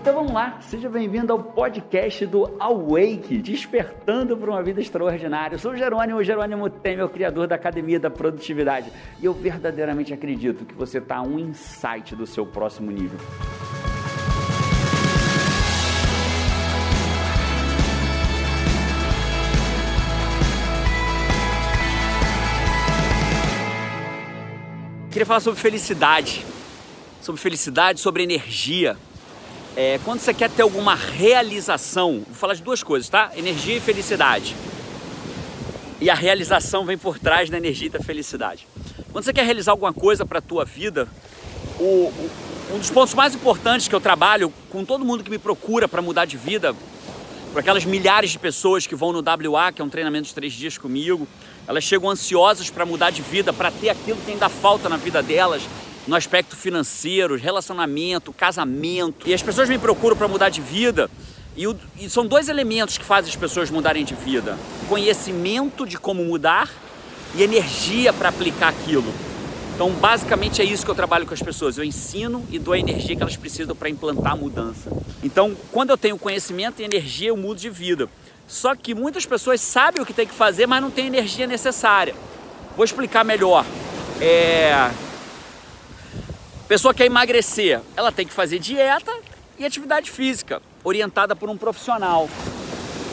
Então vamos lá, seja bem-vindo ao podcast do Awake, despertando para uma vida extraordinária. Eu sou o Jerônimo, o Jerônimo Temer, o criador da Academia da Produtividade, e eu verdadeiramente acredito que você está um insight do seu próximo nível. Queria falar sobre felicidade, sobre felicidade, sobre energia. É, quando você quer ter alguma realização, vou falar de duas coisas, tá? Energia e felicidade. E a realização vem por trás da energia e da felicidade. Quando você quer realizar alguma coisa para a tua vida, o, o, um dos pontos mais importantes que eu trabalho com todo mundo que me procura para mudar de vida, para aquelas milhares de pessoas que vão no WA, que é um treinamento de três dias comigo, elas chegam ansiosas para mudar de vida, para ter aquilo que ainda falta na vida delas, no aspecto financeiro, relacionamento, casamento. E as pessoas me procuram para mudar de vida. E, o, e, são dois elementos que fazem as pessoas mudarem de vida: conhecimento de como mudar e energia para aplicar aquilo. Então, basicamente é isso que eu trabalho com as pessoas. Eu ensino e dou a energia que elas precisam para implantar a mudança. Então, quando eu tenho conhecimento e energia, eu mudo de vida. Só que muitas pessoas sabem o que tem que fazer, mas não tem a energia necessária. Vou explicar melhor. É... Pessoa quer emagrecer, ela tem que fazer dieta e atividade física, orientada por um profissional.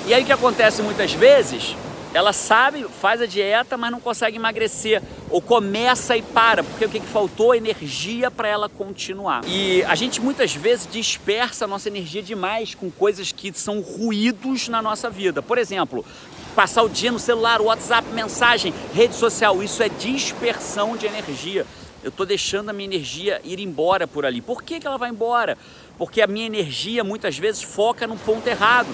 E aí o que acontece muitas vezes? Ela sabe, faz a dieta, mas não consegue emagrecer. Ou começa e para, porque o que, que faltou? Energia para ela continuar. E a gente muitas vezes dispersa a nossa energia demais com coisas que são ruídos na nossa vida. Por exemplo, passar o dia no celular, WhatsApp, mensagem, rede social, isso é dispersão de energia. Eu estou deixando a minha energia ir embora por ali. Por que, que ela vai embora? Porque a minha energia muitas vezes foca no ponto errado.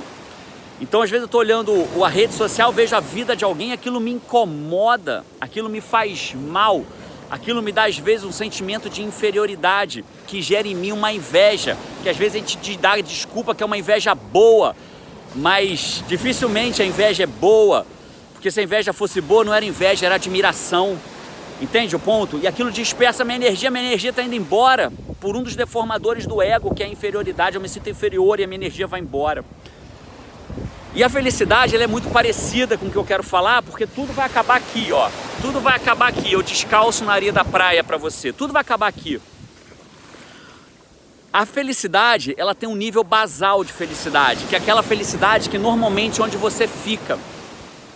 Então, às vezes, eu estou olhando a rede social, vejo a vida de alguém, aquilo me incomoda, aquilo me faz mal, aquilo me dá, às vezes, um sentimento de inferioridade, que gera em mim uma inveja, que às vezes a gente dá desculpa que é uma inveja boa, mas dificilmente a inveja é boa, porque se a inveja fosse boa, não era inveja, era admiração. Entende o ponto? E aquilo dispersa minha energia, minha energia está indo embora por um dos deformadores do ego, que é a inferioridade. Eu me sinto inferior e a minha energia vai embora. E a felicidade ela é muito parecida com o que eu quero falar, porque tudo vai acabar aqui, ó. Tudo vai acabar aqui. Eu descalço na areia da praia para você. Tudo vai acabar aqui. A felicidade, ela tem um nível basal de felicidade, que é aquela felicidade que normalmente é onde você fica.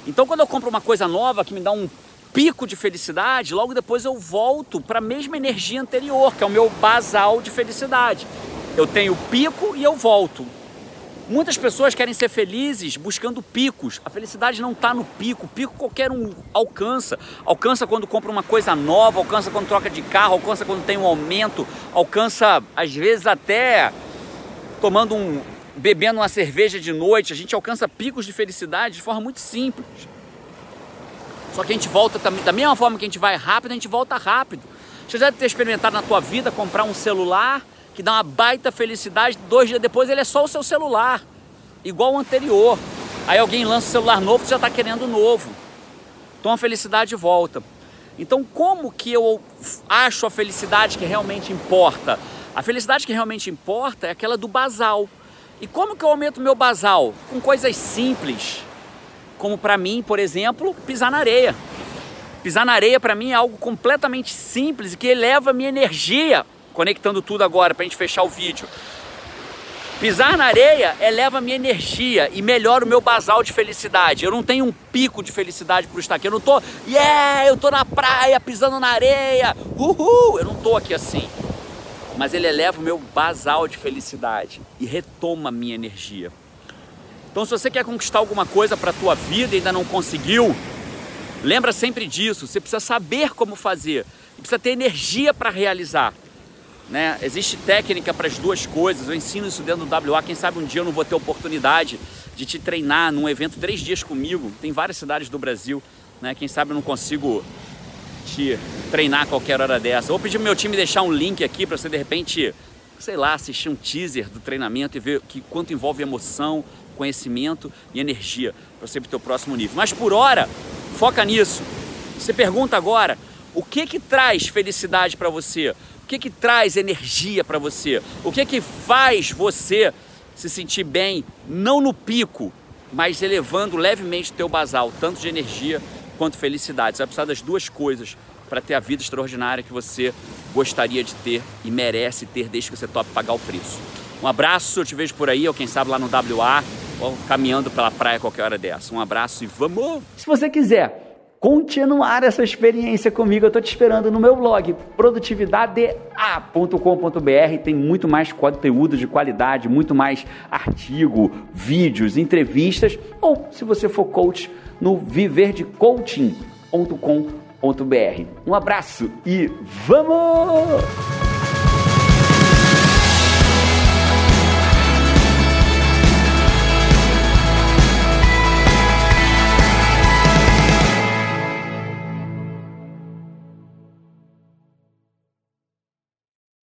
Então, quando eu compro uma coisa nova que me dá um pico de felicidade, logo depois eu volto para a mesma energia anterior, que é o meu basal de felicidade. Eu tenho pico e eu volto. Muitas pessoas querem ser felizes buscando picos. A felicidade não está no pico. O pico qualquer um alcança. Alcança quando compra uma coisa nova, alcança quando troca de carro, alcança quando tem um aumento, alcança às vezes até tomando um bebendo uma cerveja de noite. A gente alcança picos de felicidade de forma muito simples. Só que a gente volta também, da mesma forma que a gente vai rápido, a gente volta rápido. Você já deve ter experimentado na tua vida comprar um celular que dá uma baita felicidade, dois dias depois ele é só o seu celular, igual o anterior. Aí alguém lança o celular novo, você já está querendo o novo. Então a felicidade volta. Então como que eu acho a felicidade que realmente importa? A felicidade que realmente importa é aquela do basal. E como que eu aumento meu basal? Com coisas simples. Como para mim, por exemplo, pisar na areia. Pisar na areia para mim é algo completamente simples que eleva a minha energia conectando tudo agora para a gente fechar o vídeo. Pisar na areia eleva a minha energia e melhora o meu basal de felicidade. Eu não tenho um pico de felicidade por estar aqui. Eu não tô, yeah, eu tô na praia pisando na areia, uhul. Eu não tô aqui assim. Mas ele eleva o meu basal de felicidade e retoma minha energia. Então, se você quer conquistar alguma coisa para a tua vida e ainda não conseguiu, lembra sempre disso. Você precisa saber como fazer, precisa ter energia para realizar. Né? Existe técnica para as duas coisas. Eu ensino isso dentro do WA. Quem sabe um dia eu não vou ter oportunidade de te treinar num evento três dias comigo. Tem várias cidades do Brasil. Né? Quem sabe eu não consigo te treinar a qualquer hora dessa. Vou pedir pro meu time deixar um link aqui para você de repente, sei lá, assistir um teaser do treinamento e ver que quanto envolve emoção, conhecimento e energia para você para o teu próximo nível. Mas por hora, foca nisso. Você pergunta agora, o que que traz felicidade para você? O que que traz energia para você? O que que faz você se sentir bem, não no pico, mas elevando levemente o teu basal, tanto de energia quanto felicidade. Você vai precisar das duas coisas para ter a vida extraordinária que você gostaria de ter e merece ter desde que você tope pagar o preço. Um abraço, eu te vejo por aí, ou quem sabe lá no WA, ou caminhando pela praia qualquer hora dessa. Um abraço e vamos! Se você quiser continuar essa experiência comigo, eu estou te esperando no meu blog produtividadea.com.br. Tem muito mais conteúdo de qualidade, muito mais artigo, vídeos, entrevistas, ou se você for coach, no viverdecoaching.com.br. Um abraço e vamos!